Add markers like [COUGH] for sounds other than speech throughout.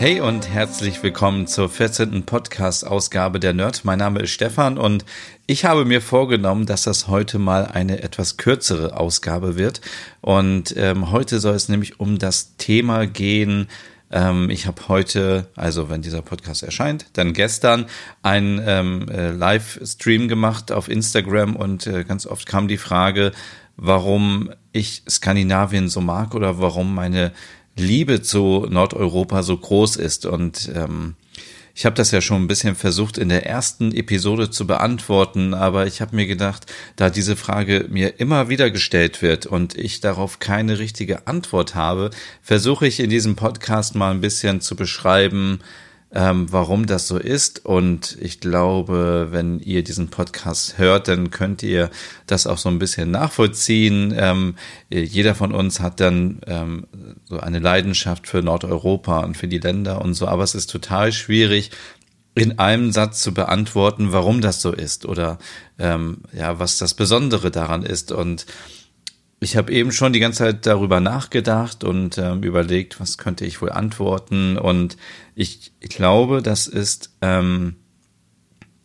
Hey und herzlich willkommen zur 14. Podcast-Ausgabe der Nerd. Mein Name ist Stefan und ich habe mir vorgenommen, dass das heute mal eine etwas kürzere Ausgabe wird. Und ähm, heute soll es nämlich um das Thema gehen. Ähm, ich habe heute, also wenn dieser Podcast erscheint, dann gestern einen ähm, äh, Livestream gemacht auf Instagram und äh, ganz oft kam die Frage, warum ich Skandinavien so mag oder warum meine Liebe zu Nordeuropa so groß ist. Und ähm, ich habe das ja schon ein bisschen versucht in der ersten Episode zu beantworten, aber ich habe mir gedacht, da diese Frage mir immer wieder gestellt wird und ich darauf keine richtige Antwort habe, versuche ich in diesem Podcast mal ein bisschen zu beschreiben, ähm, warum das so ist. Und ich glaube, wenn ihr diesen Podcast hört, dann könnt ihr das auch so ein bisschen nachvollziehen. Ähm, jeder von uns hat dann ähm, so eine Leidenschaft für Nordeuropa und für die Länder und so, aber es ist total schwierig, in einem Satz zu beantworten, warum das so ist oder ähm, ja, was das Besondere daran ist. Und ich habe eben schon die ganze Zeit darüber nachgedacht und ähm, überlegt, was könnte ich wohl antworten. Und ich glaube, das ist ähm,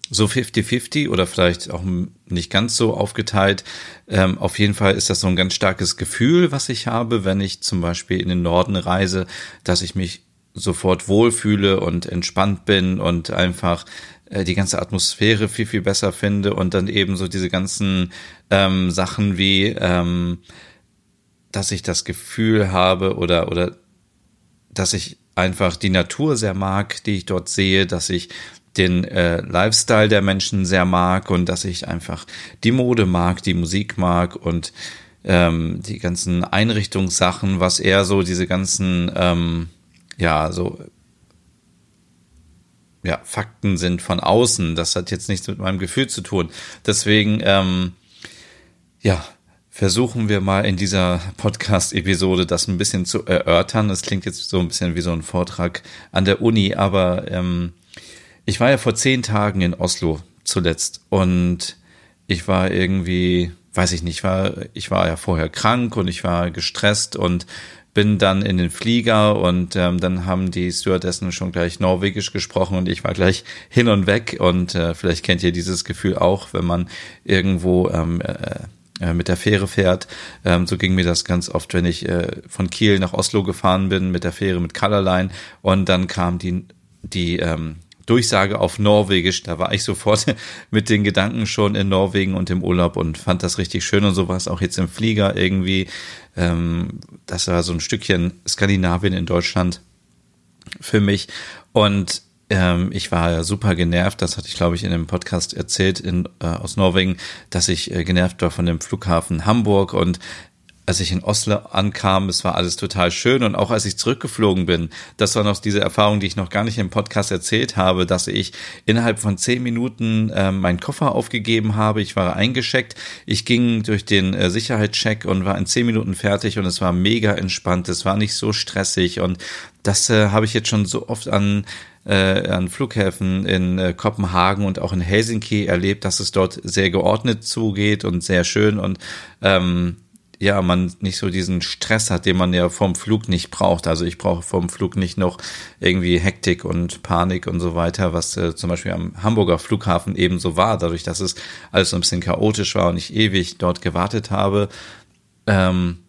so 50-50 oder vielleicht auch nicht ganz so aufgeteilt. Ähm, auf jeden Fall ist das so ein ganz starkes Gefühl, was ich habe, wenn ich zum Beispiel in den Norden reise, dass ich mich sofort wohlfühle und entspannt bin und einfach äh, die ganze Atmosphäre viel, viel besser finde und dann eben so diese ganzen ähm, Sachen wie, ähm, dass ich das Gefühl habe oder, oder dass ich einfach die Natur sehr mag, die ich dort sehe, dass ich den äh, Lifestyle der Menschen sehr mag und dass ich einfach die Mode mag, die Musik mag und ähm, die ganzen Einrichtungssachen, was eher so diese ganzen, ähm, ja, so ja, Fakten sind von außen. Das hat jetzt nichts mit meinem Gefühl zu tun. Deswegen, ähm, ja, versuchen wir mal in dieser Podcast-Episode das ein bisschen zu erörtern. Das klingt jetzt so ein bisschen wie so ein Vortrag an der Uni, aber ähm, ich war ja vor zehn Tagen in Oslo zuletzt und ich war irgendwie, weiß ich nicht, war, ich war ja vorher krank und ich war gestresst und bin dann in den Flieger und ähm, dann haben die Stewardessen schon gleich Norwegisch gesprochen und ich war gleich hin und weg und äh, vielleicht kennt ihr dieses Gefühl auch, wenn man irgendwo ähm, äh, äh, mit der Fähre fährt. Ähm, so ging mir das ganz oft, wenn ich äh, von Kiel nach Oslo gefahren bin mit der Fähre mit Colorline und dann kam die die ähm, Durchsage auf Norwegisch. Da war ich sofort [LAUGHS] mit den Gedanken schon in Norwegen und im Urlaub und fand das richtig schön und so war es auch jetzt im Flieger irgendwie. Ähm, das war so ein Stückchen Skandinavien in Deutschland für mich und ähm, ich war ja super genervt, das hatte ich glaube ich in dem Podcast erzählt in, äh, aus Norwegen, dass ich äh, genervt war von dem Flughafen Hamburg und als ich in Oslo ankam, es war alles total schön. Und auch als ich zurückgeflogen bin, das war noch diese Erfahrung, die ich noch gar nicht im Podcast erzählt habe, dass ich innerhalb von zehn Minuten äh, meinen Koffer aufgegeben habe. Ich war eingescheckt, ich ging durch den äh, Sicherheitscheck und war in zehn Minuten fertig und es war mega entspannt, es war nicht so stressig. Und das äh, habe ich jetzt schon so oft an äh, an Flughäfen in äh, Kopenhagen und auch in Helsinki erlebt, dass es dort sehr geordnet zugeht und sehr schön. Und ähm, ja, man nicht so diesen Stress hat, den man ja vom Flug nicht braucht. Also ich brauche vom Flug nicht noch irgendwie Hektik und Panik und so weiter, was äh, zum Beispiel am Hamburger Flughafen eben so war, dadurch, dass es alles so ein bisschen chaotisch war und ich ewig dort gewartet habe. Ähm,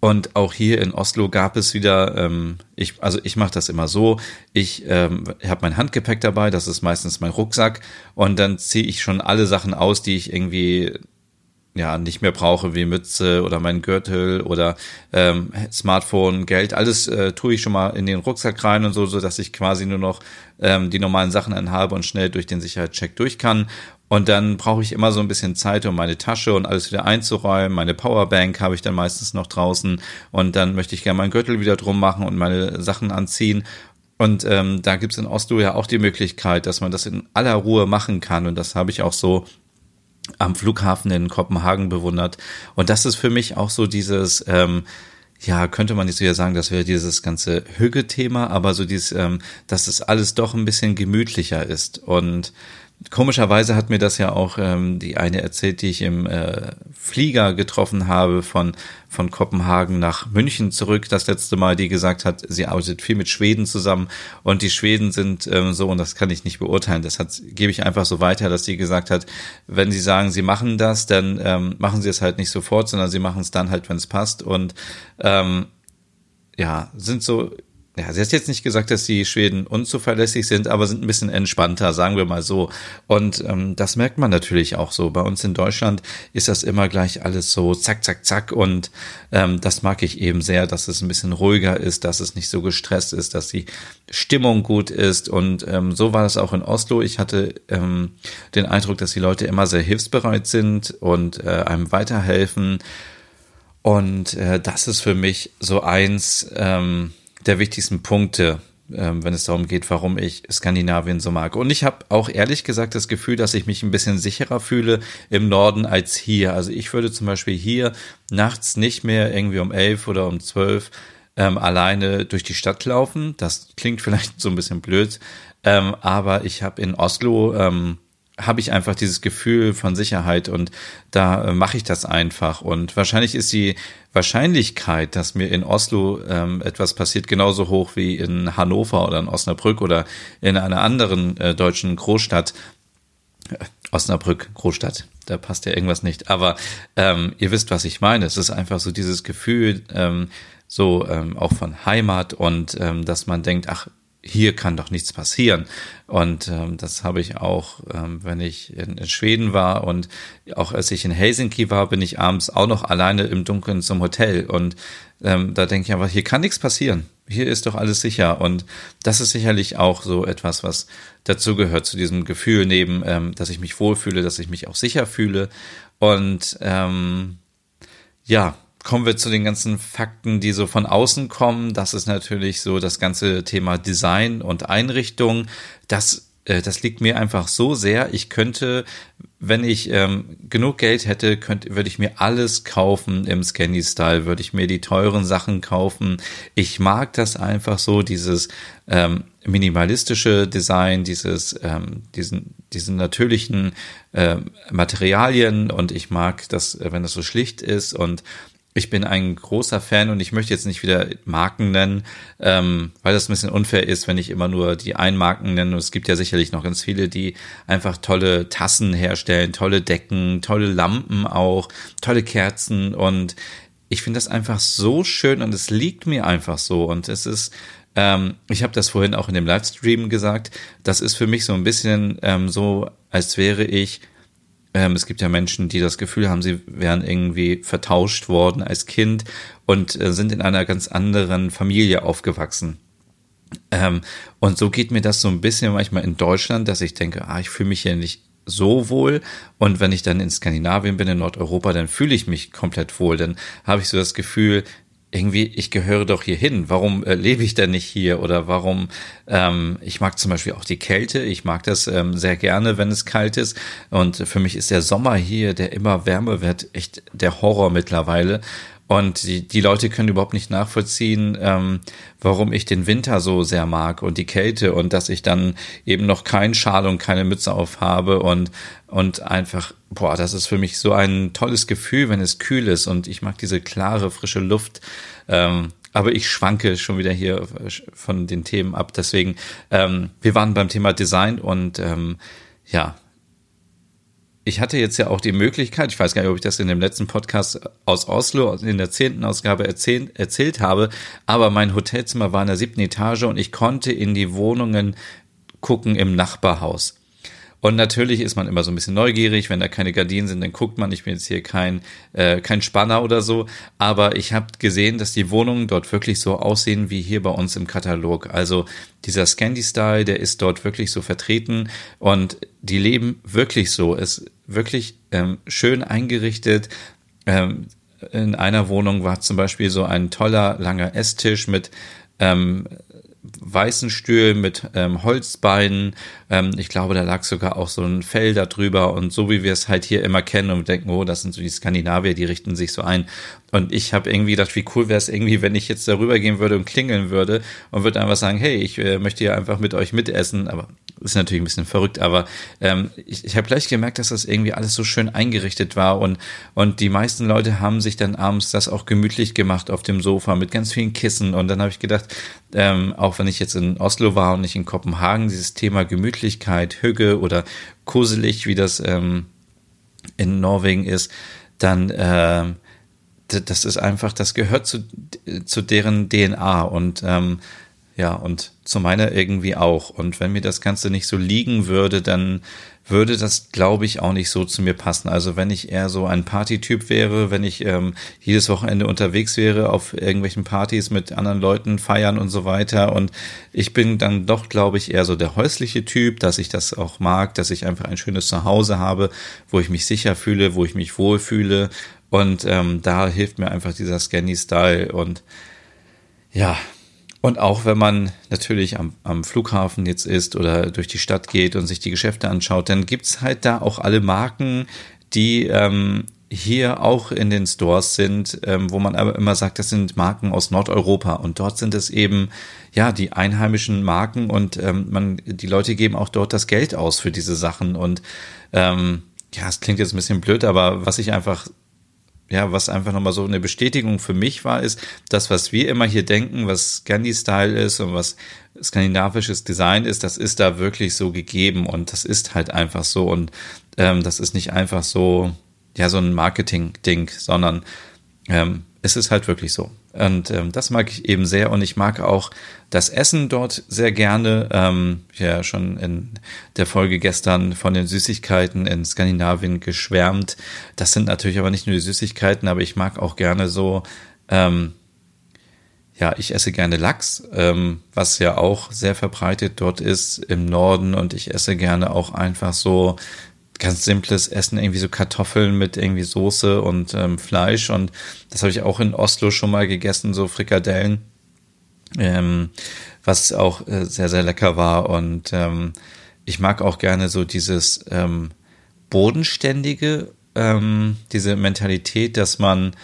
und auch hier in Oslo gab es wieder, ähm, ich, also ich mache das immer so, ich ähm, habe mein Handgepäck dabei, das ist meistens mein Rucksack, und dann ziehe ich schon alle Sachen aus, die ich irgendwie ja nicht mehr brauche, wie Mütze oder mein Gürtel oder ähm, Smartphone, Geld, alles äh, tue ich schon mal in den Rucksack rein und so, so dass ich quasi nur noch ähm, die normalen Sachen anhabe und schnell durch den Sicherheitscheck durch kann. Und dann brauche ich immer so ein bisschen Zeit, um meine Tasche und alles wieder einzuräumen. Meine Powerbank habe ich dann meistens noch draußen und dann möchte ich gerne meinen Gürtel wieder drum machen und meine Sachen anziehen. Und ähm, da gibt's in Oslo ja auch die Möglichkeit, dass man das in aller Ruhe machen kann. Und das habe ich auch so am Flughafen in Kopenhagen bewundert. Und das ist für mich auch so dieses, ähm, ja, könnte man nicht so sagen, das wäre dieses ganze Hügge-Thema, aber so dieses, ähm, dass es alles doch ein bisschen gemütlicher ist. Und Komischerweise hat mir das ja auch ähm, die eine erzählt, die ich im äh, Flieger getroffen habe von, von Kopenhagen nach München zurück. Das letzte Mal, die gesagt hat, sie arbeitet viel mit Schweden zusammen und die Schweden sind ähm, so, und das kann ich nicht beurteilen, das hat, gebe ich einfach so weiter, dass sie gesagt hat, wenn sie sagen, sie machen das, dann ähm, machen sie es halt nicht sofort, sondern sie machen es dann halt, wenn es passt. Und ähm, ja, sind so ja, sie hat jetzt nicht gesagt, dass die Schweden unzuverlässig sind, aber sind ein bisschen entspannter, sagen wir mal so. Und ähm, das merkt man natürlich auch so. Bei uns in Deutschland ist das immer gleich alles so zack, zack, zack. Und ähm, das mag ich eben sehr, dass es ein bisschen ruhiger ist, dass es nicht so gestresst ist, dass die Stimmung gut ist. Und ähm, so war das auch in Oslo. Ich hatte ähm, den Eindruck, dass die Leute immer sehr hilfsbereit sind und äh, einem weiterhelfen. Und äh, das ist für mich so eins. Ähm, der wichtigsten Punkte, ähm, wenn es darum geht, warum ich Skandinavien so mag. Und ich habe auch ehrlich gesagt das Gefühl, dass ich mich ein bisschen sicherer fühle im Norden als hier. Also ich würde zum Beispiel hier nachts nicht mehr irgendwie um elf oder um zwölf ähm, alleine durch die Stadt laufen. Das klingt [LAUGHS] vielleicht so ein bisschen blöd, ähm, aber ich habe in Oslo ähm, habe ich einfach dieses Gefühl von Sicherheit und da äh, mache ich das einfach. Und wahrscheinlich ist die Wahrscheinlichkeit, dass mir in Oslo ähm, etwas passiert, genauso hoch wie in Hannover oder in Osnabrück oder in einer anderen äh, deutschen Großstadt. Äh, Osnabrück, Großstadt, da passt ja irgendwas nicht. Aber ähm, ihr wisst, was ich meine. Es ist einfach so dieses Gefühl, ähm, so ähm, auch von Heimat und ähm, dass man denkt, ach, hier kann doch nichts passieren. Und ähm, das habe ich auch, ähm, wenn ich in, in, Schweden war und auch als ich in Helsinki war, bin ich abends auch noch alleine im Dunkeln zum Hotel. Und ähm, da denke ich einfach, hier kann nichts passieren. Hier ist doch alles sicher. Und das ist sicherlich auch so etwas, was dazu gehört, zu diesem Gefühl neben, ähm, dass ich mich wohlfühle, dass ich mich auch sicher fühle. Und ähm, ja, kommen wir zu den ganzen Fakten, die so von außen kommen. Das ist natürlich so das ganze Thema Design und Einrichtung. Das, äh, das liegt mir einfach so sehr. Ich könnte, wenn ich ähm, genug Geld hätte, könnte, würde ich mir alles kaufen im Scanny-Style, würde ich mir die teuren Sachen kaufen. Ich mag das einfach so, dieses ähm, minimalistische Design, dieses, ähm, diesen, diesen natürlichen äh, Materialien und ich mag das, wenn das so schlicht ist und ich bin ein großer Fan und ich möchte jetzt nicht wieder Marken nennen, ähm, weil das ein bisschen unfair ist, wenn ich immer nur die einen Marken nenne. Und es gibt ja sicherlich noch ganz viele, die einfach tolle Tassen herstellen, tolle Decken, tolle Lampen auch, tolle Kerzen und ich finde das einfach so schön und es liegt mir einfach so und es ist ähm, ich habe das vorhin auch in dem Livestream gesagt, das ist für mich so ein bisschen ähm, so, als wäre ich ähm, es gibt ja Menschen, die das Gefühl haben, sie wären irgendwie vertauscht worden als Kind und äh, sind in einer ganz anderen Familie aufgewachsen. Ähm, und so geht mir das so ein bisschen manchmal in Deutschland, dass ich denke, ah, ich fühle mich hier nicht so wohl. Und wenn ich dann in Skandinavien bin, in Nordeuropa, dann fühle ich mich komplett wohl. Dann habe ich so das Gefühl, irgendwie, ich gehöre doch hier hin. Warum äh, lebe ich denn nicht hier? Oder warum, ähm, ich mag zum Beispiel auch die Kälte. Ich mag das ähm, sehr gerne, wenn es kalt ist. Und für mich ist der Sommer hier, der immer wärmer wird, echt der Horror mittlerweile. Und die, die Leute können überhaupt nicht nachvollziehen, ähm, warum ich den Winter so sehr mag und die Kälte und dass ich dann eben noch keinen Schal und keine Mütze auf habe und, und einfach, boah, das ist für mich so ein tolles Gefühl, wenn es kühl ist und ich mag diese klare, frische Luft. Ähm, aber ich schwanke schon wieder hier von den Themen ab. Deswegen, ähm, wir waren beim Thema Design und ähm, ja, ich hatte jetzt ja auch die Möglichkeit, ich weiß gar nicht, ob ich das in dem letzten Podcast aus Oslo in der zehnten Ausgabe erzählt, erzählt habe, aber mein Hotelzimmer war in der siebten Etage und ich konnte in die Wohnungen gucken im Nachbarhaus. Und natürlich ist man immer so ein bisschen neugierig, wenn da keine Gardinen sind, dann guckt man. Ich bin jetzt hier kein, äh, kein Spanner oder so, aber ich habe gesehen, dass die Wohnungen dort wirklich so aussehen wie hier bei uns im Katalog. Also dieser Scandi-Style, der ist dort wirklich so vertreten und die leben wirklich so. Es ist wirklich ähm, schön eingerichtet. Ähm, in einer Wohnung war zum Beispiel so ein toller langer Esstisch mit ähm, weißen Stühlen mit ähm, Holzbeinen. Ähm, ich glaube, da lag sogar auch so ein Fell da drüber und so wie wir es halt hier immer kennen und denken, oh, das sind so die Skandinavier, die richten sich so ein. Und ich habe irgendwie gedacht, wie cool wäre es irgendwie, wenn ich jetzt darüber gehen würde und klingeln würde und würde einfach sagen, hey, ich äh, möchte ja einfach mit euch mitessen. Aber ist natürlich ein bisschen verrückt, aber ähm, ich, ich habe gleich gemerkt, dass das irgendwie alles so schön eingerichtet war und, und die meisten Leute haben sich dann abends das auch gemütlich gemacht auf dem Sofa mit ganz vielen Kissen und dann habe ich gedacht, ähm, auch wenn ich jetzt in Oslo war und nicht in Kopenhagen, dieses Thema Gemütlichkeit, Hüge oder kuselig, wie das ähm, in Norwegen ist, dann ähm, das ist einfach, das gehört zu, zu deren DNA und ähm, ja, und zu meiner irgendwie auch. Und wenn mir das Ganze nicht so liegen würde, dann würde das, glaube ich, auch nicht so zu mir passen. Also wenn ich eher so ein Partytyp wäre, wenn ich ähm, jedes Wochenende unterwegs wäre auf irgendwelchen Partys mit anderen Leuten feiern und so weiter. Und ich bin dann doch, glaube ich, eher so der häusliche Typ, dass ich das auch mag, dass ich einfach ein schönes Zuhause habe, wo ich mich sicher fühle, wo ich mich wohlfühle. Und ähm, da hilft mir einfach dieser Scanny-Style. Und ja, und auch wenn man natürlich am, am, Flughafen jetzt ist oder durch die Stadt geht und sich die Geschäfte anschaut, dann gibt's halt da auch alle Marken, die ähm, hier auch in den Stores sind, ähm, wo man aber immer sagt, das sind Marken aus Nordeuropa. Und dort sind es eben ja die einheimischen Marken und ähm, man die Leute geben auch dort das Geld aus für diese Sachen. Und ähm, ja, es klingt jetzt ein bisschen blöd, aber was ich einfach ja, was einfach nochmal so eine Bestätigung für mich war, ist, das, was wir immer hier denken, was Scandi-Style ist und was skandinavisches Design ist, das ist da wirklich so gegeben und das ist halt einfach so und ähm, das ist nicht einfach so, ja, so ein Marketing-Ding, sondern ähm, es ist halt wirklich so. Und ähm, das mag ich eben sehr und ich mag auch das Essen dort sehr gerne. Ähm, ja, schon in der Folge gestern von den Süßigkeiten in Skandinavien geschwärmt. Das sind natürlich aber nicht nur die Süßigkeiten, aber ich mag auch gerne so, ähm, ja, ich esse gerne Lachs, ähm, was ja auch sehr verbreitet dort ist im Norden und ich esse gerne auch einfach so ganz simples Essen, irgendwie so Kartoffeln mit irgendwie Soße und ähm, Fleisch. Und das habe ich auch in Oslo schon mal gegessen, so Frikadellen, ähm, was auch äh, sehr, sehr lecker war. Und ähm, ich mag auch gerne so dieses ähm, bodenständige, ähm, diese Mentalität, dass man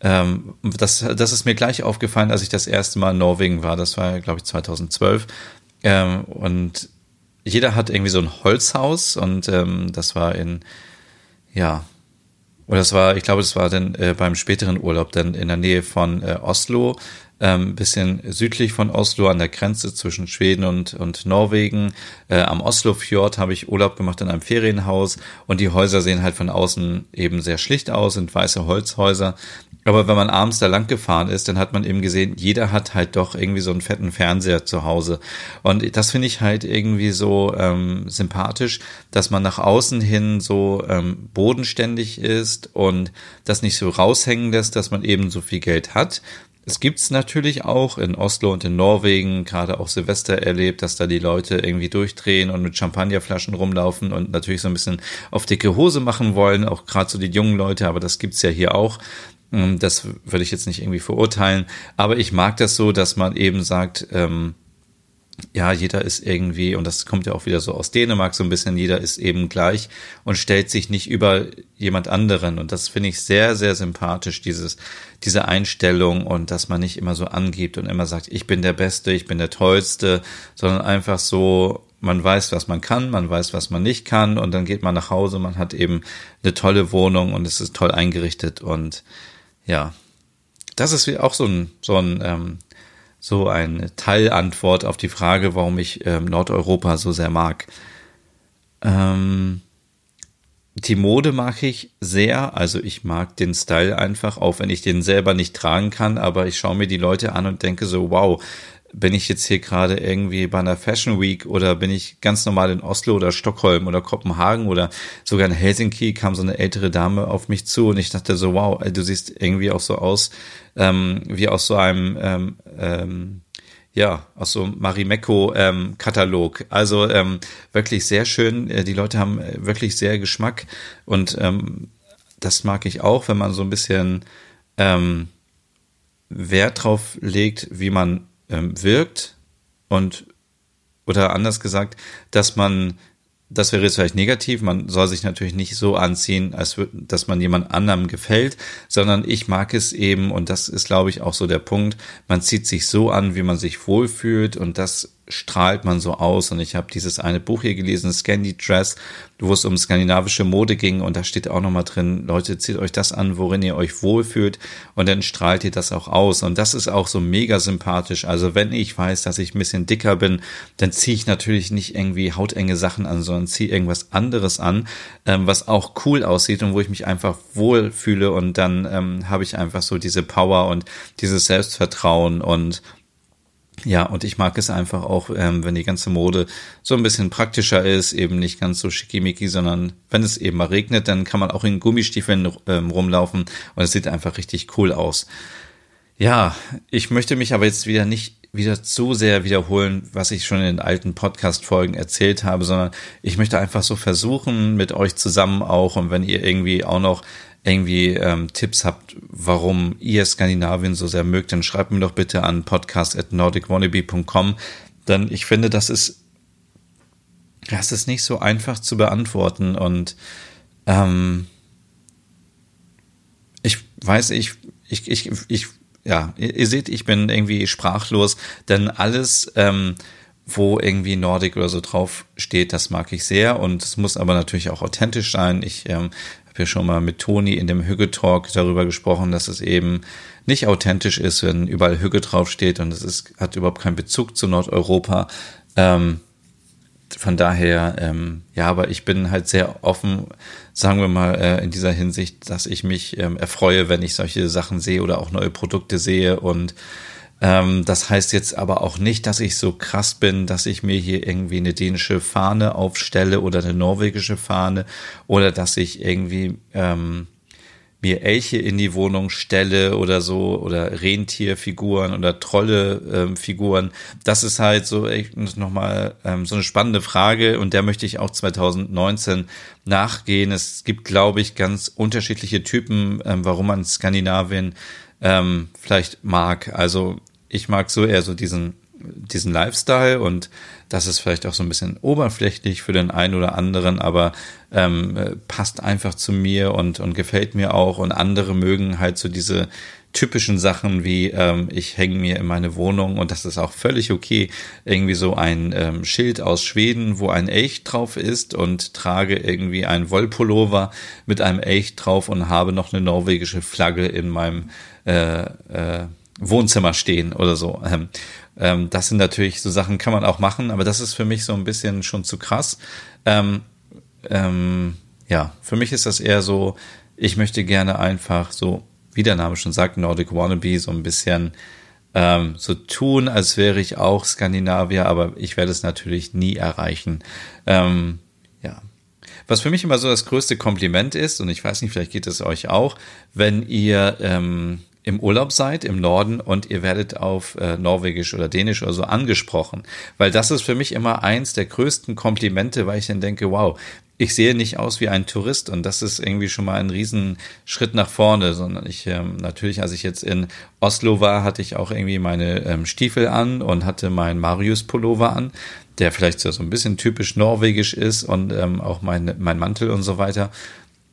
ähm, das, das ist mir gleich aufgefallen, als ich das erste Mal in Norwegen war. Das war, glaube ich, 2012. Ähm, und jeder hat irgendwie so ein Holzhaus und ähm, das war in, ja, oder das war, ich glaube, das war dann äh, beim späteren Urlaub dann in der Nähe von äh, Oslo, ähm, bisschen südlich von Oslo an der Grenze zwischen Schweden und, und Norwegen. Äh, am Oslofjord habe ich Urlaub gemacht in einem Ferienhaus und die Häuser sehen halt von außen eben sehr schlicht aus, sind weiße Holzhäuser. Aber wenn man abends da lang gefahren ist, dann hat man eben gesehen, jeder hat halt doch irgendwie so einen fetten Fernseher zu Hause. Und das finde ich halt irgendwie so ähm, sympathisch, dass man nach außen hin so ähm, bodenständig ist und das nicht so raushängen lässt, dass man eben so viel Geld hat, es gibt's natürlich auch in Oslo und in Norwegen, gerade auch Silvester erlebt, dass da die Leute irgendwie durchdrehen und mit Champagnerflaschen rumlaufen und natürlich so ein bisschen auf dicke Hose machen wollen, auch gerade so die jungen Leute, aber das gibt's ja hier auch. Ähm, das würde ich jetzt nicht irgendwie verurteilen, aber ich mag das so, dass man eben sagt, ähm, ja, jeder ist irgendwie, und das kommt ja auch wieder so aus Dänemark so ein bisschen, jeder ist eben gleich und stellt sich nicht über jemand anderen. Und das finde ich sehr, sehr sympathisch, dieses, diese Einstellung und dass man nicht immer so angibt und immer sagt, ich bin der Beste, ich bin der Tollste, sondern einfach so, man weiß, was man kann, man weiß, was man nicht kann und dann geht man nach Hause, man hat eben eine tolle Wohnung und es ist toll eingerichtet und ja, das ist auch so ein, so ein ähm, so eine Teilantwort auf die Frage, warum ich ähm, Nordeuropa so sehr mag. Ähm, die Mode mag ich sehr, also ich mag den Style einfach, auch wenn ich den selber nicht tragen kann, aber ich schaue mir die Leute an und denke so, wow, bin ich jetzt hier gerade irgendwie bei einer Fashion Week oder bin ich ganz normal in Oslo oder Stockholm oder Kopenhagen oder sogar in Helsinki kam so eine ältere Dame auf mich zu und ich dachte so, wow, du siehst irgendwie auch so aus ähm, wie aus so einem ähm, ähm, ja, aus so Marimekko-Katalog. Ähm, also ähm, wirklich sehr schön. Äh, die Leute haben äh, wirklich sehr Geschmack und ähm, das mag ich auch, wenn man so ein bisschen Wert drauf legt, wie man ähm, wirkt und oder anders gesagt, dass man das wäre jetzt vielleicht negativ. Man soll sich natürlich nicht so anziehen, als würde, dass man jemand anderem gefällt, sondern ich mag es eben, und das ist, glaube ich, auch so der Punkt, man zieht sich so an, wie man sich wohlfühlt und das strahlt man so aus. Und ich habe dieses eine Buch hier gelesen, Scandi Dress, wo es um skandinavische Mode ging. Und da steht auch nochmal drin, Leute, zieht euch das an, worin ihr euch wohlfühlt. Und dann strahlt ihr das auch aus. Und das ist auch so mega sympathisch. Also wenn ich weiß, dass ich ein bisschen dicker bin, dann ziehe ich natürlich nicht irgendwie hautenge Sachen an, sondern ziehe irgendwas anderes an, ähm, was auch cool aussieht und wo ich mich einfach wohlfühle. Und dann ähm, habe ich einfach so diese Power und dieses Selbstvertrauen und ja, und ich mag es einfach auch, ähm, wenn die ganze Mode so ein bisschen praktischer ist, eben nicht ganz so schickimicki, sondern wenn es eben mal regnet, dann kann man auch in Gummistiefeln ähm, rumlaufen und es sieht einfach richtig cool aus. Ja, ich möchte mich aber jetzt wieder nicht wieder zu sehr wiederholen, was ich schon in den alten Podcast-Folgen erzählt habe, sondern ich möchte einfach so versuchen, mit euch zusammen auch und wenn ihr irgendwie auch noch irgendwie ähm, Tipps habt, warum ihr Skandinavien so sehr mögt, dann schreibt mir doch bitte an podcast.nordicwannabe.com. Denn ich finde, das ist, das ist nicht so einfach zu beantworten. Und ähm, ich weiß, ich, ich, ich, ich, ja, ihr, seht, ich bin irgendwie sprachlos, denn alles, ähm, wo irgendwie Nordic oder so drauf steht, das mag ich sehr und es muss aber natürlich auch authentisch sein. Ich ähm, ja schon mal mit Toni in dem Hügge Talk darüber gesprochen, dass es eben nicht authentisch ist, wenn überall Hügge draufsteht und es ist, hat überhaupt keinen Bezug zu Nordeuropa. Ähm, von daher, ähm, ja, aber ich bin halt sehr offen, sagen wir mal, äh, in dieser Hinsicht, dass ich mich ähm, erfreue, wenn ich solche Sachen sehe oder auch neue Produkte sehe und ähm, das heißt jetzt aber auch nicht, dass ich so krass bin, dass ich mir hier irgendwie eine dänische Fahne aufstelle oder eine norwegische Fahne oder dass ich irgendwie ähm, mir Elche in die Wohnung stelle oder so oder Rentierfiguren oder Trollefiguren. Ähm, das ist halt so echt nochmal ähm, so eine spannende Frage und der möchte ich auch 2019 nachgehen. Es gibt, glaube ich, ganz unterschiedliche Typen, ähm, warum man Skandinavien ähm, vielleicht mag. Also ich mag so eher so diesen, diesen Lifestyle und das ist vielleicht auch so ein bisschen oberflächlich für den einen oder anderen, aber ähm, äh, passt einfach zu mir und, und gefällt mir auch. Und andere mögen halt so diese typischen Sachen wie ähm, ich hänge mir in meine Wohnung und das ist auch völlig okay. Irgendwie so ein ähm, Schild aus Schweden, wo ein Elch drauf ist und trage irgendwie ein Wollpullover mit einem Elch drauf und habe noch eine norwegische Flagge in meinem äh, äh, Wohnzimmer stehen oder so. Ähm, ähm, das sind natürlich so Sachen, kann man auch machen, aber das ist für mich so ein bisschen schon zu krass. Ähm, ähm, ja, für mich ist das eher so, ich möchte gerne einfach so, wie der Name schon sagt, Nordic Wannabe, so ein bisschen ähm, so tun, als wäre ich auch Skandinavier, aber ich werde es natürlich nie erreichen. Ähm, ja. Was für mich immer so das größte Kompliment ist, und ich weiß nicht, vielleicht geht es euch auch, wenn ihr ähm, im Urlaub seid im Norden und ihr werdet auf äh, Norwegisch oder Dänisch oder so angesprochen. Weil das ist für mich immer eins der größten Komplimente, weil ich dann denke, wow, ich sehe nicht aus wie ein Tourist und das ist irgendwie schon mal ein Riesenschritt nach vorne, sondern ich ähm, natürlich, als ich jetzt in Oslo war, hatte ich auch irgendwie meine ähm, Stiefel an und hatte meinen Marius Pullover an, der vielleicht so, so ein bisschen typisch norwegisch ist und ähm, auch mein, mein Mantel und so weiter.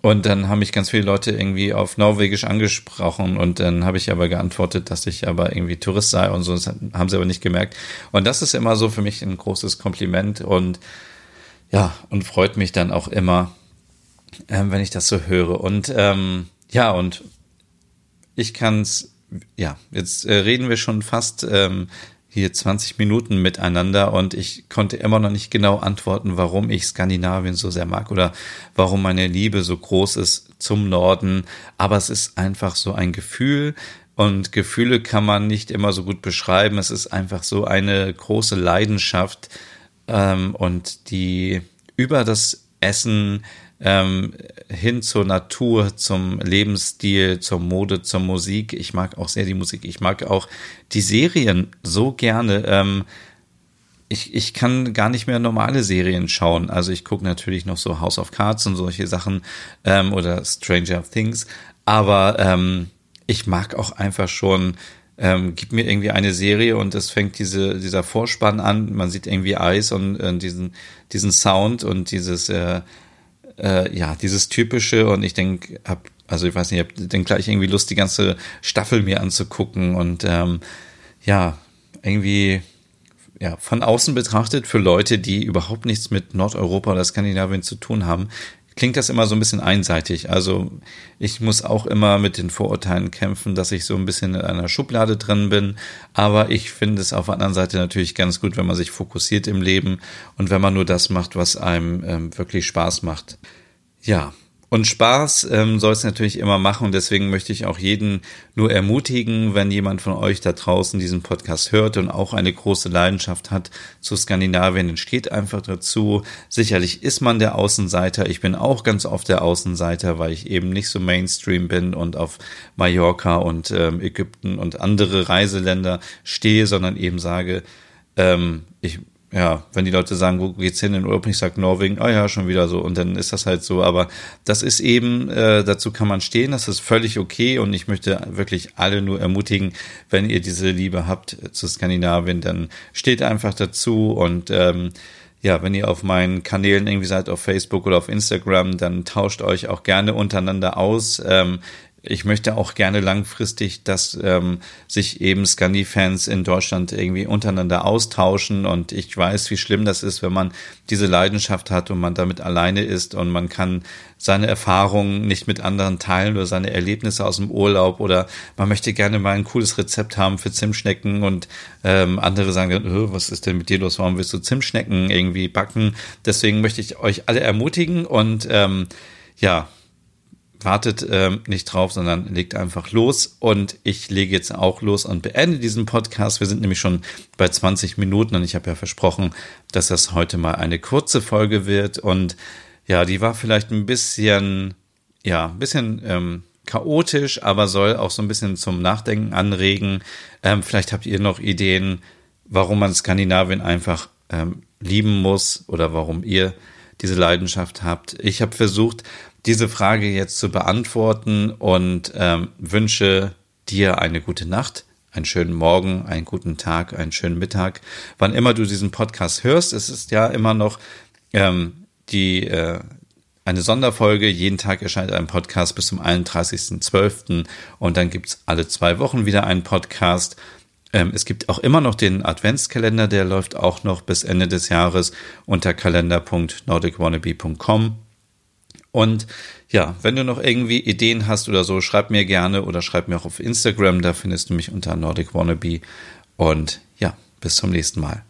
Und dann haben mich ganz viele Leute irgendwie auf Norwegisch angesprochen und dann habe ich aber geantwortet, dass ich aber irgendwie Tourist sei und so. Das haben sie aber nicht gemerkt. Und das ist immer so für mich ein großes Kompliment und ja, und freut mich dann auch immer, ähm, wenn ich das so höre. Und ähm, ja, und ich kann es, ja, jetzt äh, reden wir schon fast ähm, hier 20 Minuten miteinander und ich konnte immer noch nicht genau antworten, warum ich Skandinavien so sehr mag oder warum meine Liebe so groß ist zum Norden. Aber es ist einfach so ein Gefühl und Gefühle kann man nicht immer so gut beschreiben. Es ist einfach so eine große Leidenschaft ähm, und die über das Essen ähm, hin zur Natur, zum Lebensstil, zur Mode, zur Musik. Ich mag auch sehr die Musik. Ich mag auch die Serien so gerne. Ähm, ich, ich kann gar nicht mehr normale Serien schauen. Also ich gucke natürlich noch so House of Cards und solche Sachen ähm, oder Stranger Things. Aber ähm, ich mag auch einfach schon ähm, gib mir irgendwie eine Serie und es fängt diese, dieser Vorspann an, man sieht irgendwie Eis und äh, diesen, diesen Sound und dieses, äh, äh, ja, dieses typische und ich denke, hab, also ich weiß nicht, ich hab dann gleich irgendwie Lust, die ganze Staffel mir anzugucken und ähm, ja, irgendwie ja, von außen betrachtet für Leute, die überhaupt nichts mit Nordeuropa oder Skandinavien zu tun haben, klingt das immer so ein bisschen einseitig. Also ich muss auch immer mit den Vorurteilen kämpfen, dass ich so ein bisschen in einer Schublade drin bin. Aber ich finde es auf der anderen Seite natürlich ganz gut, wenn man sich fokussiert im Leben und wenn man nur das macht, was einem ähm, wirklich Spaß macht. Ja, und Spaß ähm, soll es natürlich immer machen und deswegen möchte ich auch jeden nur ermutigen, wenn jemand von euch da draußen diesen Podcast hört und auch eine große Leidenschaft hat zu Skandinavien, dann steht einfach dazu. Sicherlich ist man der Außenseiter. Ich bin auch ganz oft der Außenseiter, weil ich eben nicht so Mainstream bin und auf Mallorca und ähm, Ägypten und andere Reiseländer stehe, sondern eben sage, ähm, ich ja, wenn die Leute sagen, wo geht's hin in Urlaub, ich sage Norwegen, ah oh ja, schon wieder so. Und dann ist das halt so. Aber das ist eben, äh, dazu kann man stehen, das ist völlig okay. Und ich möchte wirklich alle nur ermutigen, wenn ihr diese Liebe habt zu Skandinavien, dann steht einfach dazu und ähm, ja, wenn ihr auf meinen Kanälen irgendwie seid, auf Facebook oder auf Instagram, dann tauscht euch auch gerne untereinander aus. Ähm, ich möchte auch gerne langfristig, dass ähm, sich eben Scandi-Fans in Deutschland irgendwie untereinander austauschen. Und ich weiß, wie schlimm das ist, wenn man diese Leidenschaft hat und man damit alleine ist und man kann seine Erfahrungen nicht mit anderen teilen oder seine Erlebnisse aus dem Urlaub oder man möchte gerne mal ein cooles Rezept haben für Zimtschnecken und ähm, andere sagen dann, was ist denn mit dir los? Warum willst du Zimtschnecken irgendwie backen? Deswegen möchte ich euch alle ermutigen und ähm, ja, wartet ähm, nicht drauf, sondern legt einfach los. Und ich lege jetzt auch los und beende diesen Podcast. Wir sind nämlich schon bei 20 Minuten und ich habe ja versprochen, dass das heute mal eine kurze Folge wird. Und ja, die war vielleicht ein bisschen, ja, ein bisschen ähm, chaotisch, aber soll auch so ein bisschen zum Nachdenken anregen. Ähm, vielleicht habt ihr noch Ideen, warum man Skandinavien einfach ähm, lieben muss oder warum ihr diese Leidenschaft habt. Ich habe versucht, diese Frage jetzt zu beantworten und ähm, wünsche dir eine gute Nacht, einen schönen Morgen, einen guten Tag, einen schönen Mittag. Wann immer du diesen Podcast hörst, es ist ja immer noch ähm, die äh, eine Sonderfolge. Jeden Tag erscheint ein Podcast bis zum 31.12. Und dann gibt's alle zwei Wochen wieder einen Podcast. Ähm, es gibt auch immer noch den Adventskalender, der läuft auch noch bis Ende des Jahres unter kalender.nordicwannabe.com. Und ja, wenn du noch irgendwie Ideen hast oder so, schreib mir gerne oder schreib mir auch auf Instagram, da findest du mich unter Nordic Wannabe. Und ja, bis zum nächsten Mal.